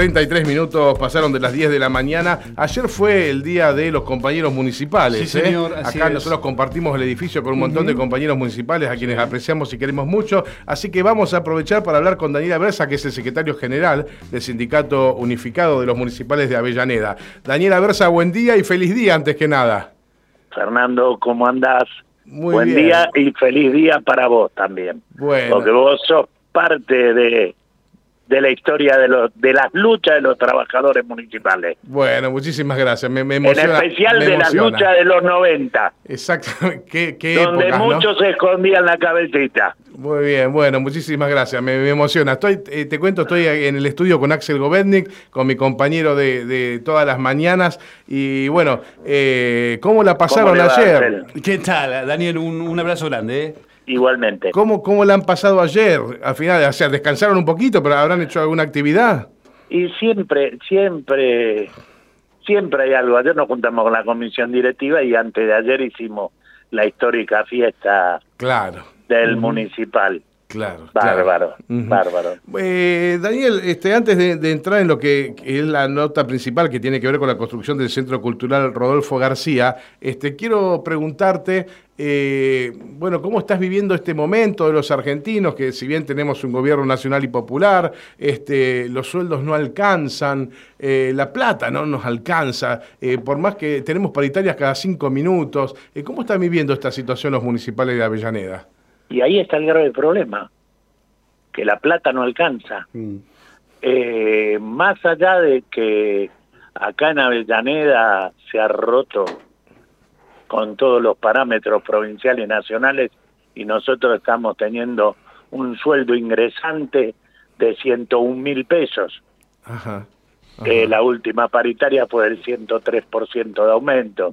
33 minutos pasaron de las 10 de la mañana. Ayer fue el día de los compañeros municipales. Sí, ¿eh? señor, así Acá es. nosotros compartimos el edificio con un montón de compañeros municipales a quienes apreciamos y queremos mucho. Así que vamos a aprovechar para hablar con Daniela Berza, que es el secretario general del Sindicato Unificado de los Municipales de Avellaneda. Daniela Berza, buen día y feliz día antes que nada. Fernando, ¿cómo andás? Muy Buen bien. día y feliz día para vos también. Bueno. Porque vos sos parte de, de la historia de, los, de las luchas de los trabajadores municipales. Bueno, muchísimas gracias. Me, me En emociona. especial me de las luchas de los 90, Exactamente. ¿Qué, qué donde épocas, ¿no? muchos se escondían la cabecita. Muy bien, bueno, muchísimas gracias, me, me emociona. Estoy, eh, te cuento, estoy en el estudio con Axel Govetnik, con mi compañero de, de todas las mañanas, y bueno, eh, ¿cómo la pasaron ¿Cómo le va, ayer? Axel? ¿Qué tal, Daniel? Un, un abrazo grande. ¿eh? Igualmente. ¿Cómo, ¿Cómo la han pasado ayer? Al final, o sea, descansaron un poquito, pero habrán hecho alguna actividad. Y siempre, siempre, siempre hay algo. Ayer nos juntamos con la comisión directiva y antes de ayer hicimos la histórica fiesta Claro, del municipal. Claro. Bárbaro, bárbaro. Eh, Daniel, este, antes de, de entrar en lo que, que es la nota principal que tiene que ver con la construcción del Centro Cultural Rodolfo García, este, quiero preguntarte, eh, bueno, ¿cómo estás viviendo este momento de los argentinos? Que si bien tenemos un gobierno nacional y popular, este, los sueldos no alcanzan, eh, la plata no nos alcanza, por más que tenemos paritarias cada cinco minutos. ¿Cómo están viviendo esta situación los municipales de Avellaneda? Y ahí está el grave problema, que la plata no alcanza. Eh, más allá de que acá en Avellaneda se ha roto con todos los parámetros provinciales y nacionales y nosotros estamos teniendo un sueldo ingresante de 101 mil pesos, Ajá. que la última paritaria fue del 103% de aumento.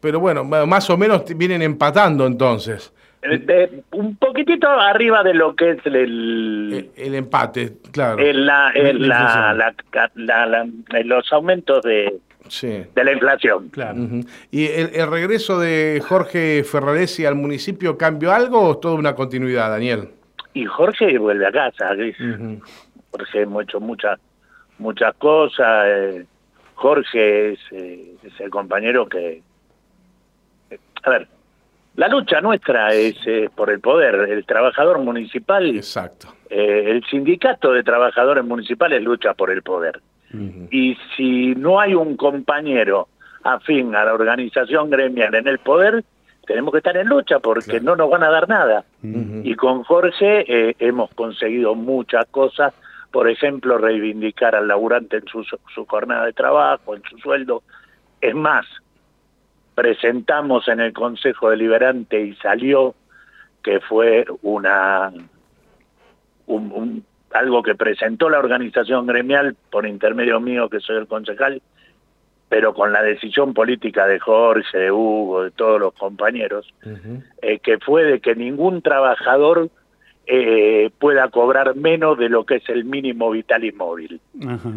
Pero bueno, más o menos vienen empatando entonces. Eh, de- un poquitito arriba de lo que es el, El, el empate, claro. en la, en La la, la- la- la- en los aumentos de, Sí. de la inflación. Claro. ¿Y el, el regreso de Jorge Ferraresi al municipio cambió algo o es toda una continuidad, Daniel? Y Jorge vuelve a casa, Gris. Jorge hemos hecho muchas muchas cosas. eh, Jorge es, eh, es el compañero que... eh, A ver, la lucha nuestra es eh, por el poder. El trabajador municipal, Exacto. eh, el sindicato de trabajadores municipales lucha por el poder. Y si no hay un compañero afín a la organización gremial en el poder, tenemos que estar en lucha porque Claro. no nos van a dar nada. Y con Jorge eh, hemos conseguido muchas cosas, por ejemplo, reivindicar al laburante en su, su jornada de trabajo, en su sueldo. Es más, presentamos en el Consejo Deliberante y salió que fue una un- un- algo que presentó la organización gremial por intermedio mío, que soy el concejal, pero con la decisión política de Jorge, de Hugo, de todos los compañeros, eh, que fue de que ningún trabajador eh, pueda cobrar menos de lo que es el mínimo vital y móvil. Ajá.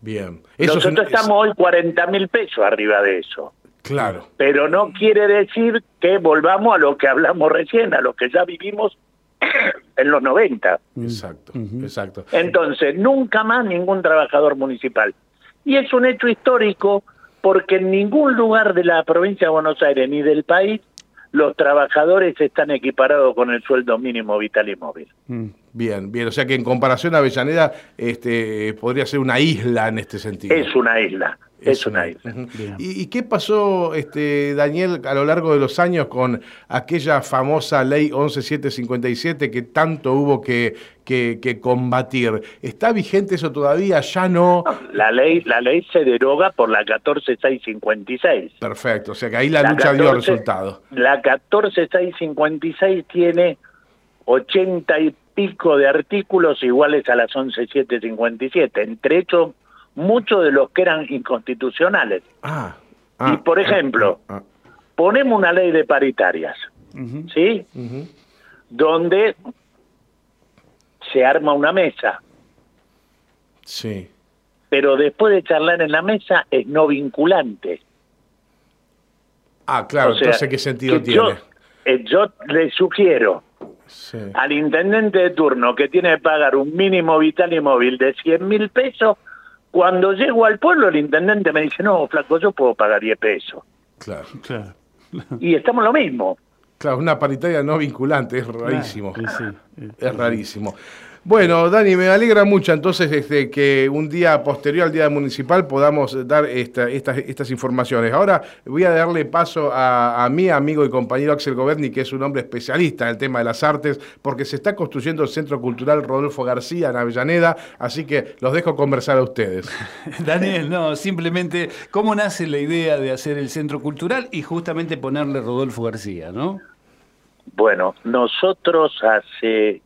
Bien. Eso Nosotros es- estamos hoy 40 mil pesos arriba de eso, Claro. pero no quiere decir que volvamos a lo que hablamos recién, a lo que ya vivimos en los 90. Exacto. Exacto. Entonces, nunca más ningún trabajador municipal. Y es un hecho histórico porque en ningún lugar de la provincia de Buenos Aires ni del país los trabajadores están equiparados con el sueldo mínimo vital y móvil. Mm. Bien, bien. O sea que en comparación a Avellaneda, este, podría ser una isla en este sentido. Es una isla, es, una isla. ¿Y, y qué pasó, este, Daniel, a lo largo de los años con aquella famosa ley 11757 que tanto hubo que, que- que combatir? ¿Está vigente eso todavía? ¿Ya no? La ley, la ley se deroga por la 14656. Perfecto, o sea que ahí la, lucha dio resultado. La 14656 tiene 80 y pico de artículos iguales a las 11757, entre ellos muchos de los que eran inconstitucionales. Ah, Y, ah, por ah, ejemplo, ah, Ponemos una ley de paritarias. ¿sí? Donde se arma una mesa, Sí, pero después de charlar en la mesa es no vinculante. Ah, claro, O sea, entonces ¿qué sentido que tiene? Yo, eh, yo le sugiero Sí. al intendente de turno que tiene que pagar un mínimo vital y móvil de 100 mil pesos, cuando llego al pueblo el intendente me dice, no, flaco, yo puedo pagar 10 pesos. Claro. Claro. Y estamos lo mismo. Claro, una paritaria no vinculante, es rarísimo. Sí, sí. Es rarísimo. Bueno, Dani, me alegra mucho entonces este, que un día posterior al día municipal podamos dar esta- estas, estas informaciones. Ahora voy a darle paso a, a mi amigo y compañero Axel Goberni, que es un hombre especialista en el tema de las artes, porque se está construyendo el Centro Cultural Rodolfo García en Avellaneda, así que los dejo conversar a ustedes. Daniel, no, simplemente, ¿cómo nace la idea de hacer el centro cultural y justamente ponerle Rodolfo García, no? Bueno, nosotros hace,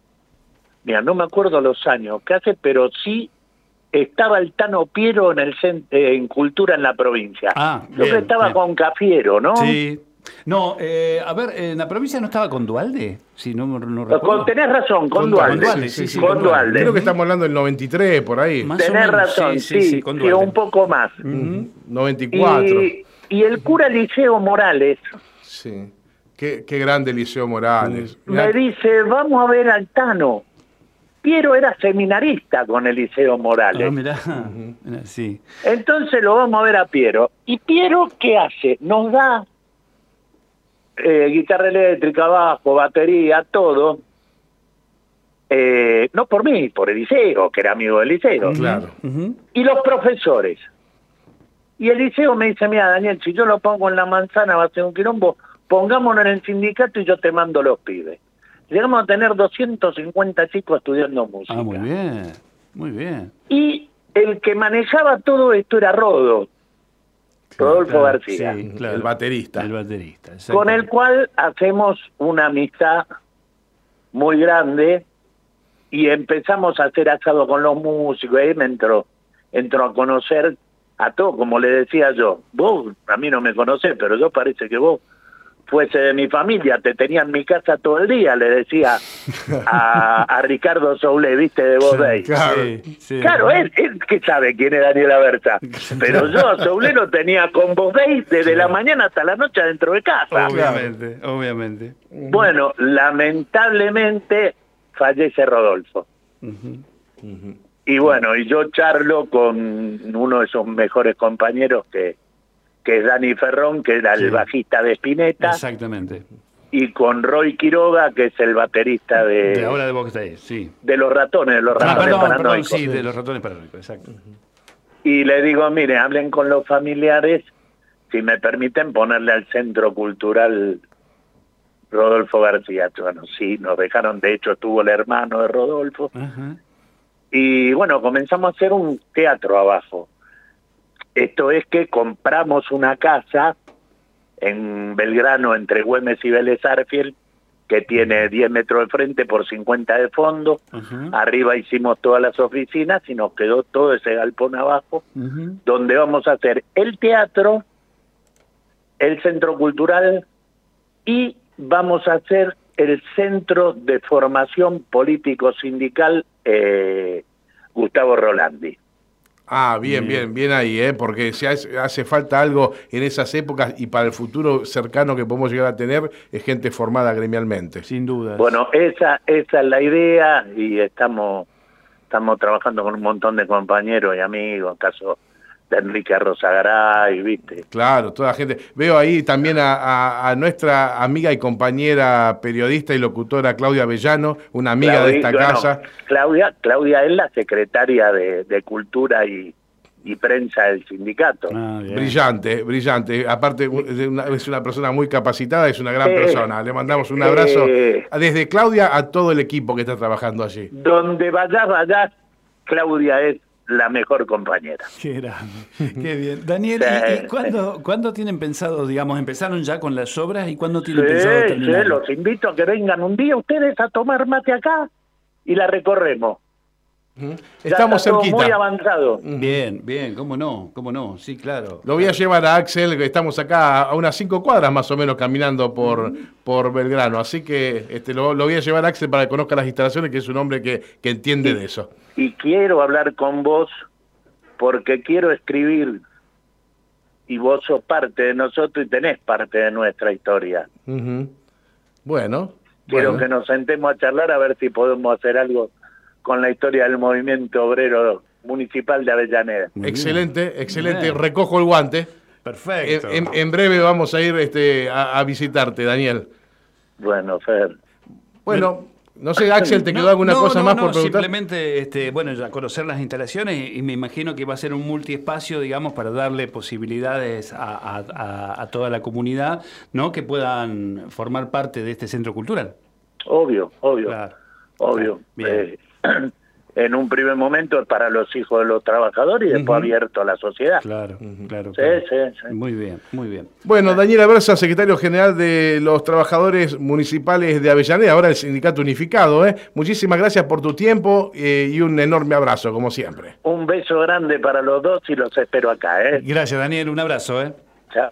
mira, no me acuerdo los años que hace, pero sí estaba el Tano Piero en el eh, en Cultura en la provincia. Ah, Yo que bien, estaba bien. con Cafiero, ¿no? Sí. No, eh, a ver, ¿en la provincia no estaba con Dualde? Sí, no, no recuerdo. Con, tenés razón, con, Con Dualde. Dualde, sí, sí, con con Dualde. Dualde. Creo que estamos hablando del 93, por ahí. Más Tenés menos, razón, sí, sí, con Dualde. un poco más. Ujú, 94. Y, y el cura Liceo Morales Sí. Qué, qué grande Liceo Morales. Mirá, me dice, vamos a ver al Tano. Piero era seminarista con el Liceo Morales. Ah, mirá, sí. Entonces lo vamos a ver a Piero. ¿Y Piero qué hace? Nos da eh, guitarra eléctrica, bajo, batería, todo. Eh, no por mí, por el liceo, que era amigo del liceo. Claro. Y los profesores. Y el liceo me dice, mira, Daniel, si yo lo pongo en la manzana va a ser un quilombo, pongámonos en el sindicato y yo te mando los pibes. Llegamos a tener 250 chicos estudiando música. Ah, muy bien, muy bien. Y el que manejaba todo esto era Rodo, Rodolfo Claro, García, sí, claro. El baterista. El baterista, con el cual hacemos una amistad muy grande y empezamos a hacer asado con los músicos. Ahí me entró, entró a conocer a todo, como le decía yo. Vos a mí no me conocés, pero yo parece que vos fuese de mi familia, te tenía en mi casa todo el día, le decía a, a Ricardo Soule, viste, de vos veis. Claro. Sí, sí. Claro, él, él que sabe quién es Daniela Berta. Pero yo, Soule, lo tenía con vos veis desde la mañana hasta la noche dentro de casa. Obviamente, obviamente. Bueno, lamentablemente fallece Rodolfo. Y bueno, y yo charlo con uno de sus mejores compañeros que, que es Dani Ferrón, que era Sí. el bajista de Spinetta, Exactamente. y con Roy Quiroga, que es el baterista de, De ahora de Box Day, sí. de los ratones, de los Ah, ratones perdón, perdón, paranoicos. sí, de los ratones paranoicos, exacto. Y le digo, mire, hablen con los familiares, si me permiten ponerle al Centro Cultural Rodolfo García. Bueno, sí, nos dejaron, de hecho estuvo el hermano de Rodolfo. Y bueno, comenzamos a hacer un teatro abajo. Esto es que compramos una casa en Belgrano, entre Güemes y Vélez Arfiel, que tiene 10 metros de frente por 50 de fondo. Arriba hicimos todas las oficinas y nos quedó todo ese galpón abajo donde vamos a hacer el teatro, el centro cultural y vamos a hacer el centro de formación político-sindical eh, Gustavo Rolandi. Ah, bien, bien, bien ahí, ¿eh? porque si hace, hace falta algo en esas épocas y para el futuro cercano que podemos llegar a tener es gente formada gremialmente. Sin duda. Bueno, esa, esa es la idea y estamos, estamos trabajando con un montón de compañeros y amigos, caso Enrique Rosagaray, ¿viste? Claro, toda la gente. Veo ahí también a, a- a nuestra amiga y compañera periodista y locutora Claudia Avellano, una amiga de esta bueno, casa. Claudia, Claudia es la secretaria de, de Cultura y, y Prensa del sindicato. Ah. Brillante, brillante. Aparte, es una, es una persona muy capacitada, es una gran Eh, persona. Le mandamos un abrazo eh. desde Claudia a todo el equipo que está trabajando allí. Donde vayas, vayas, Claudia es la mejor compañera. Qué grande, qué bien. Daniel, Sí, ¿y, y cuándo, cuándo tienen pensado, digamos, empezaron ya con las obras y cuándo Sí, tienen pensado sí, terminar? los invito a que vengan un día ustedes a tomar mate acá y la recorremos. Ya Estamos está todo muy avanzado. Bien, bien, cómo no, cómo no, sí, claro. Lo voy a llevar a Axel, que estamos acá a unas cinco cuadras más o menos caminando por, por Belgrano. Así que este, lo, lo voy a llevar a Axel para que conozca las instalaciones, que es un hombre que, que entiende de eso. Y quiero hablar con vos porque quiero escribir y vos sos parte de nosotros y tenés parte de nuestra historia. Bueno, Quiero que nos sentemos a charlar a ver si podemos hacer algo con la historia del movimiento obrero municipal de Avellaneda. excelente, excelente. Recojo el guante. Perfecto. En, breve vamos a ir este, a, visitarte, Daniel. Bueno, Fer. Bueno, no sé, Axel, ¿te quedó alguna cosa más por preguntar? Simplemente, este, bueno, ya conocer las instalaciones y, me imagino que va a ser un multiespacio, digamos, para darle posibilidades a, toda la comunidad, ¿no? Que puedan formar parte de este centro cultural. Obvio, obvio. Obvio. Eh, en un primer momento es para los hijos de los trabajadores y después abierto a la sociedad. Claro, claro. Sí, sí, sí. Muy bien, muy bien. Bueno, Daniela Versa, secretario general de los trabajadores municipales de Avellaneda, ahora el sindicato unificado. ¿eh? Muchísimas gracias por tu tiempo eh, y un enorme abrazo, como siempre. Un beso grande para los dos y los espero acá. ¿eh? Gracias, Daniel. Un abrazo. ¿eh? Chao.